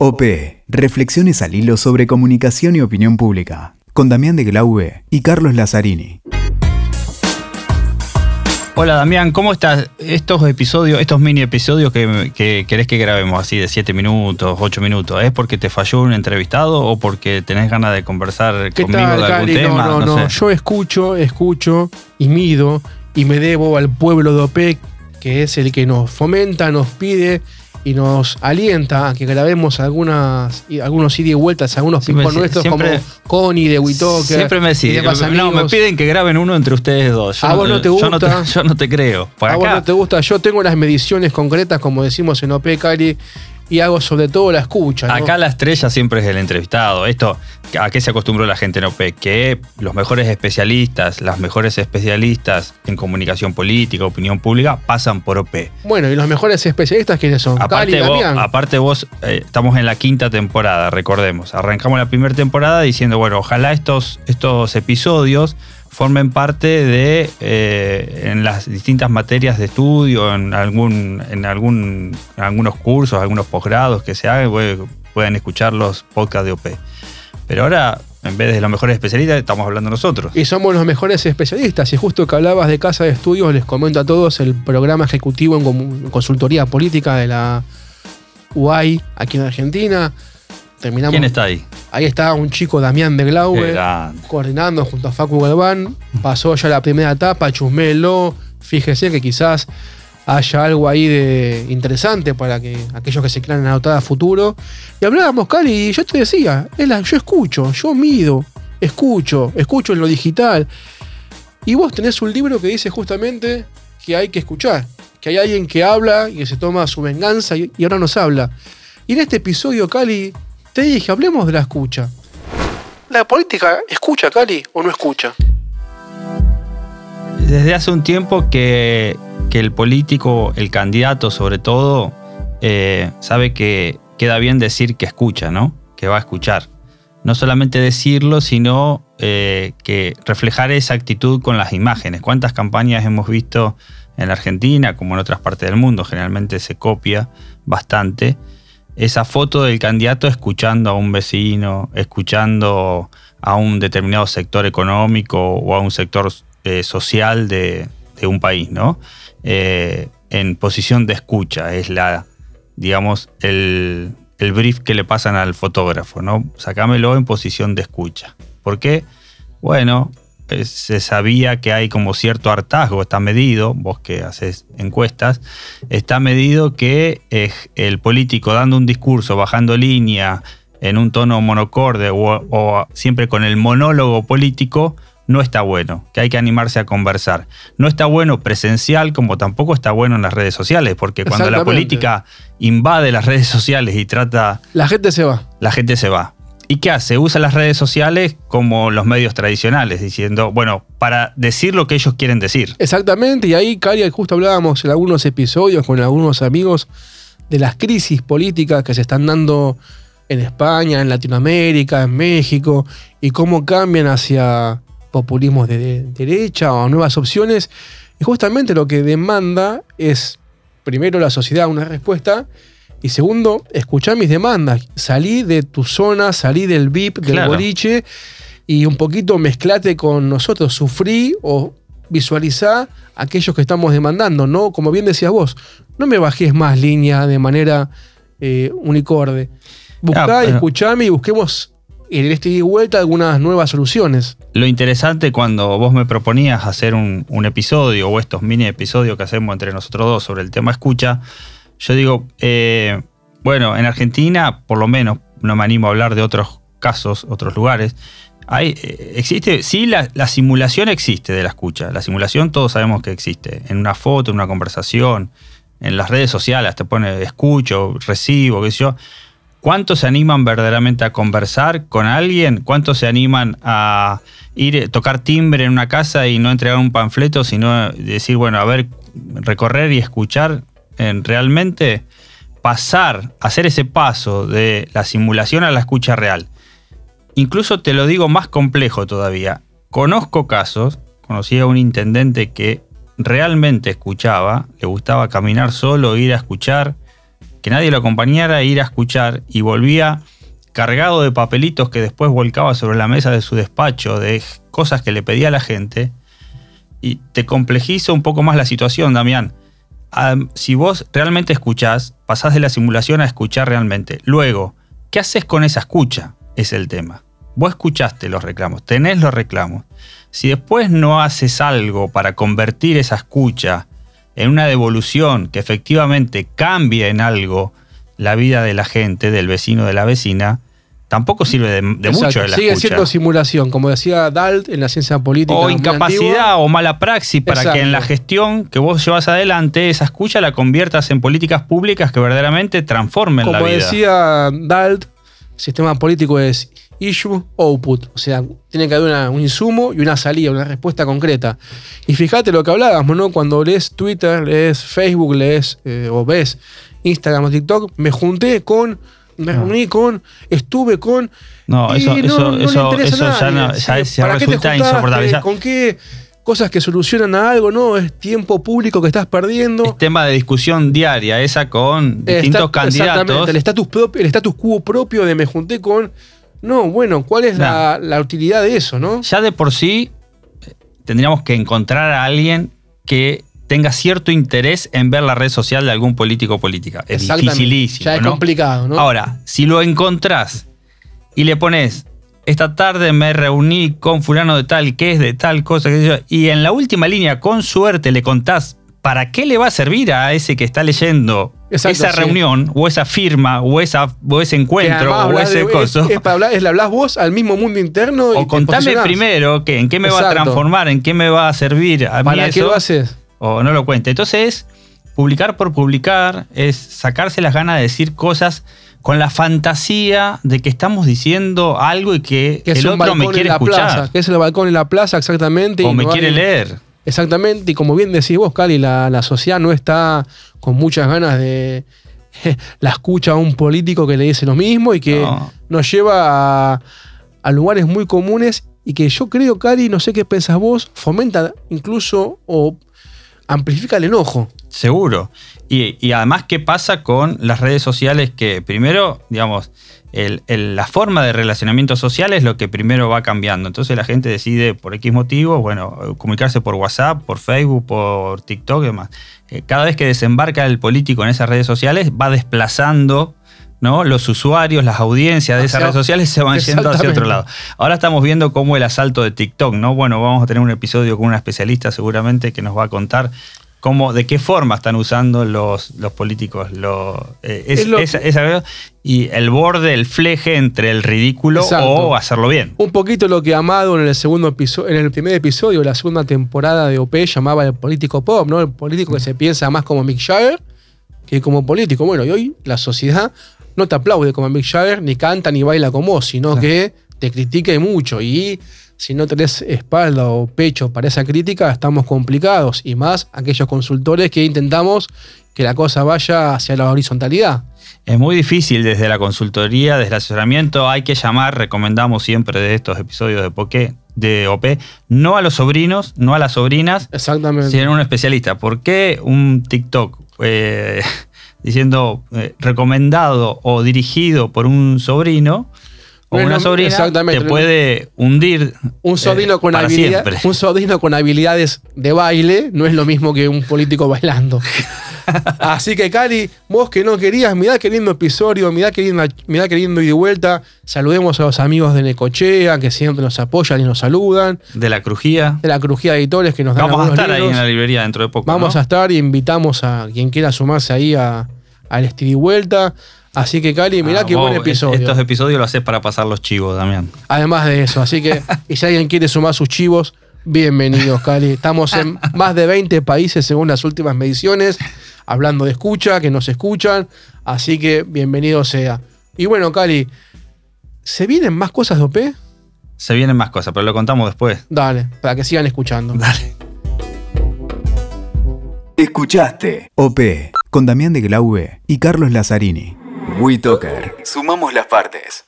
OP. Reflexiones al hilo sobre comunicación y opinión pública. Con Damián de Glaube y Carlos Lazzarini. Hola Damián, ¿cómo estás? Estos episodios, estos mini episodios que, que querés que grabemos así de 7 minutos, 8 minutos, ¿es porque te falló un entrevistado o porque tenés ganas de conversar ¿Qué conmigo tal, de algún Cali? tema? No, no, no. sé. Yo escucho, escucho y mido y me debo al pueblo de OPEC, que es el que nos fomenta, nos pide y nos alienta a que grabemos algunas, algunos ida y vueltas, algunos picos nuestros siempre- como Connie de Witoker. Siempre me demás no, me piden que graben uno entre ustedes dos. Yo ¿A vos no te Yo no gusta? te, yo no te creo. Por A vos no te gusta, yo tengo las mediciones concretas, como decimos en OPEC, Cali, y hago sobre todo la escucha. ¿no? Acá la estrella siempre es el entrevistado. Esto, ¿a qué se acostumbró la gente en OPEC? Que los mejores especialistas, las mejores especialistas en comunicación política, opinión pública, pasan por OPEC. Bueno, y los mejores especialistas, ¿quiénes son? Vos, aparte vos eh, estamos en la quinta temporada, recordemos. Arrancamos la primera temporada diciendo, bueno, ojalá estos, estos episodios formen parte de eh, en las distintas materias de estudio, en algún, en algún, en algunos cursos, algunos posgrados que se hagan, pue- puedan escuchar los podcasts de OP. Pero ahora, en vez de los mejores especialistas, estamos hablando nosotros. Y somos los mejores especialistas. Y justo que hablabas de Casa de Estudios, les comento a todos el programa ejecutivo en consultoría política de la UAI aquí en Argentina. Terminamos. ¿Quién está ahí? Ahí está un chico, Damián de Qué Glaube, grande. coordinando junto a Facu Galván. Pasó ya la primera etapa, chusmelo. Fíjese que quizás haya algo ahí de interesante para que aquellos que se quieran anotar a futuro. Y hablábamos, Cali, y yo te decía, yo escucho, yo mido, escucho, escucho en lo digital. Y vos tenés un libro que dice justamente que hay que escuchar, que hay alguien que habla y que se toma su venganza y, y ahora nos habla. Y en este episodio, Cali, te dije, hablemos de la escucha. ¿La política escucha, Cali, o no escucha? Desde hace un tiempo que, que el político, el candidato sobre todo, eh, sabe que queda bien decir que escucha, ¿no? Que va a escuchar. No solamente decirlo, sino eh, que reflejar esa actitud con las imágenes. ¿Cuántas campañas hemos visto en Argentina, como en otras partes del mundo? Generalmente se copia bastante. Esa foto del candidato escuchando a un vecino, escuchando a un determinado sector económico o a un sector eh, social de, un país, ¿no? Eh, en posición de escucha, es la, digamos, el, el brief que le pasan al fotógrafo, ¿no? Sacámelo en posición de escucha. ¿Por qué? Bueno, se sabía que hay como cierto hartazgo, está medido, vos que haces encuestas, está medido que eh, el político dando un discurso, bajando línea, en un tono monocorde o, o siempre con el monólogo político, no está bueno, que hay que animarse a conversar. No está bueno presencial como tampoco está bueno en las redes sociales, porque cuando la política invade las redes sociales y trata, La gente se va. la gente se va. ¿Y qué hace? Usa las redes sociales como los medios tradicionales, diciendo, bueno, para decir lo que ellos quieren decir. Exactamente, y ahí, Cali, justo hablábamos en algunos episodios con algunos amigos de las crisis políticas que se están dando en España, en Latinoamérica, en México, y cómo cambian hacia populismos de- derecha o nuevas opciones. Y justamente lo que demanda es, primero, la sociedad una respuesta, y segundo, escuchar mis demandas. Salí de tu zona, salí del VIP, del Claro. boliche, y un poquito mezclate con nosotros. Sufrí o visualizá aquellos que estamos demandando, ¿no? Como bien decías vos, no me bajés más línea de manera eh, unicorde. Buscá, Ah, pero- escuchame y busquemos en este y vuelta algunas nuevas soluciones. Lo interesante cuando vos me proponías hacer un, un episodio o estos mini episodios que hacemos entre nosotros dos sobre el tema escucha, yo digo, eh, bueno, en Argentina, por lo menos, no me animo a hablar de otros casos, otros lugares. Hay, eh, existe, sí, la, la simulación existe de la escucha. La simulación todos sabemos que existe. En una foto, en una conversación, en las redes sociales, te pone escucho, recibo, qué sé yo. ¿Cuántos se animan verdaderamente a conversar con alguien? ¿Cuántos se animan a ir, eh, tocar timbre en una casa y no entregar un panfleto, sino decir, bueno, a ver, recorrer y escuchar en realmente pasar, hacer ese paso de la simulación a la escucha real? Incluso te lo digo más complejo todavía. Conozco casos, conocí a un intendente que realmente escuchaba, le gustaba caminar solo, ir a escuchar, que nadie lo acompañara ir a escuchar y volvía cargado de papelitos que después volcaba sobre la mesa de su despacho, de cosas que le pedía a la gente, y te complejiza un poco más la situación, Damián. Si vos realmente escuchás, pasás de la simulación a escuchar realmente. Luego, ¿qué haces con esa escucha? Es el tema. Vos escuchaste los reclamos, tenés los reclamos. Si después no haces algo para convertir esa escucha en una devolución que efectivamente cambie en algo la vida de la gente, del vecino, de la vecina, tampoco sirve de, mucho de la Sigue siendo simulación, como decía Dalt en la ciencia política. O incapacidad o mala praxis para que en la gestión que vos llevas adelante, esa escucha la conviertas en políticas públicas que verdaderamente transformen la vida. Como decía Dalt, el sistema político es issue, output. O sea, tiene que haber un insumo y una salida, una respuesta concreta. Y fíjate lo que hablábamos, ¿no? Cuando lees Twitter, lees Facebook, lees eh, o ves Instagram o TikTok, me junté con, me reuní con, estuve con. No, eso, eso, eso, ya, no, ya, resulta insoportable. ¿Con qué? cosas que solucionan a algo, ¿no? Es tiempo público que estás perdiendo. Es tema de discusión diaria, esa con distintos candidatos. El estatus, propio, el estatus quo propio de me junté con no, bueno, ¿cuál es la, utilidad de eso, no? Ya de por sí tendríamos que encontrar a alguien que tenga cierto interés en ver la red social de algún político o política. Es dificilísimo. Ya es complicado, ¿no? Ahora, si lo encontrás y le pones, esta tarde me reuní con fulano de tal, que es de tal cosa, que y en la última línea, con suerte, le contás ¿para qué le va a servir a ese que está leyendo esa reunión o esa firma o, esa, ese encuentro o ese coso? Es, para le hablas vos al mismo mundo interno. O contame primero que, en qué me va a transformar, en qué me va a servir a ¿Para mí qué lo haces? O no lo cuente. Entonces, publicar por publicar es sacarse las ganas de decir cosas con la fantasía de que estamos diciendo algo y que, el otro me quiere escuchar. que es el balcón en la plaza, exactamente. O me quiere leer. Exactamente, y como bien decís vos, Cali, la, sociedad no está con muchas ganas de la escucha a un político que le dice lo mismo y que nos lleva a, lugares muy comunes y que yo creo, Cali, no sé qué pensás vos, fomenta incluso o amplifica el enojo. Seguro. Y, además, ¿qué pasa con las redes sociales que primero, digamos, la forma de relacionamiento social es lo que primero va cambiando. Entonces la gente decide por X motivo, bueno, comunicarse por WhatsApp, por Facebook, por TikTok y demás. Eh, cada vez que desembarca el político en esas redes sociales, va desplazando ¿no? Los usuarios, las audiencias de esas redes sociales se van yendo hacia otro lado. Ahora estamos viendo cómo el asalto de TikTok, ¿no? Bueno, vamos a tener un episodio con una especialista seguramente que nos va a contar cómo, de qué forma están usando los, los políticos lo, eh, esa, y el borde, el fleje entre el ridículo o hacerlo bien. Un poquito lo que Amado en el segundo episodio, en el primer episodio, la segunda temporada de OP llamaba el político pop, ¿no? El político que se piensa más como Mick Jagger que como político. Bueno, y hoy la sociedad no te aplaude como Mick Jagger, ni canta ni baila como vos, sino que te critica mucho. Y si no tenés espalda o pecho para esa crítica, estamos complicados. Y más aquellos consultores que intentamos que la cosa vaya hacia la horizontalidad. Es muy difícil desde la consultoría, desde el asesoramiento, hay que llamar, recomendamos siempre de estos episodios de Poké, de OP, no a los sobrinos, no a las sobrinas, Exactamente. sino a un especialista. ¿Por qué un TikTok eh, diciendo eh, recomendado o dirigido por un sobrino? o una sobrina te puede hundir. Un eh, sobrino, con un sobrino con habilidades de baile no es lo mismo que un político bailando. Así que, Cali, vos que no querías, mirá qué lindo episodio, mirá qué lindo, mirá qué lindo y de vuelta. Saludemos a los amigos de Necochea, que siempre nos apoyan y nos saludan. De la Crujía. De la Crujía de Editores, que nos dan Vamos a estar ahí en la librería dentro de poco. Vamos a estar y invitamos a quien quiera sumarse ahí a, al Estilo y Vuelta. Así que, Cali, mirá ah, qué buen episodio. Estos episodios lo haces para pasar los chivos también. Además de eso, así que, y si alguien quiere sumar sus chivos, bienvenidos, Cali. Estamos en más de 20 países según las últimas mediciones, hablando de escucha, que nos escuchan. Así que, bienvenido sea. Y bueno, Cali, ¿se vienen más cosas de OP? Se vienen más cosas, pero lo contamos después. Dale, para que sigan escuchando. Dale. Escuchaste OP con Damián de Glaube y Carlos Lazzarini. WeToker. Sumamos las partes.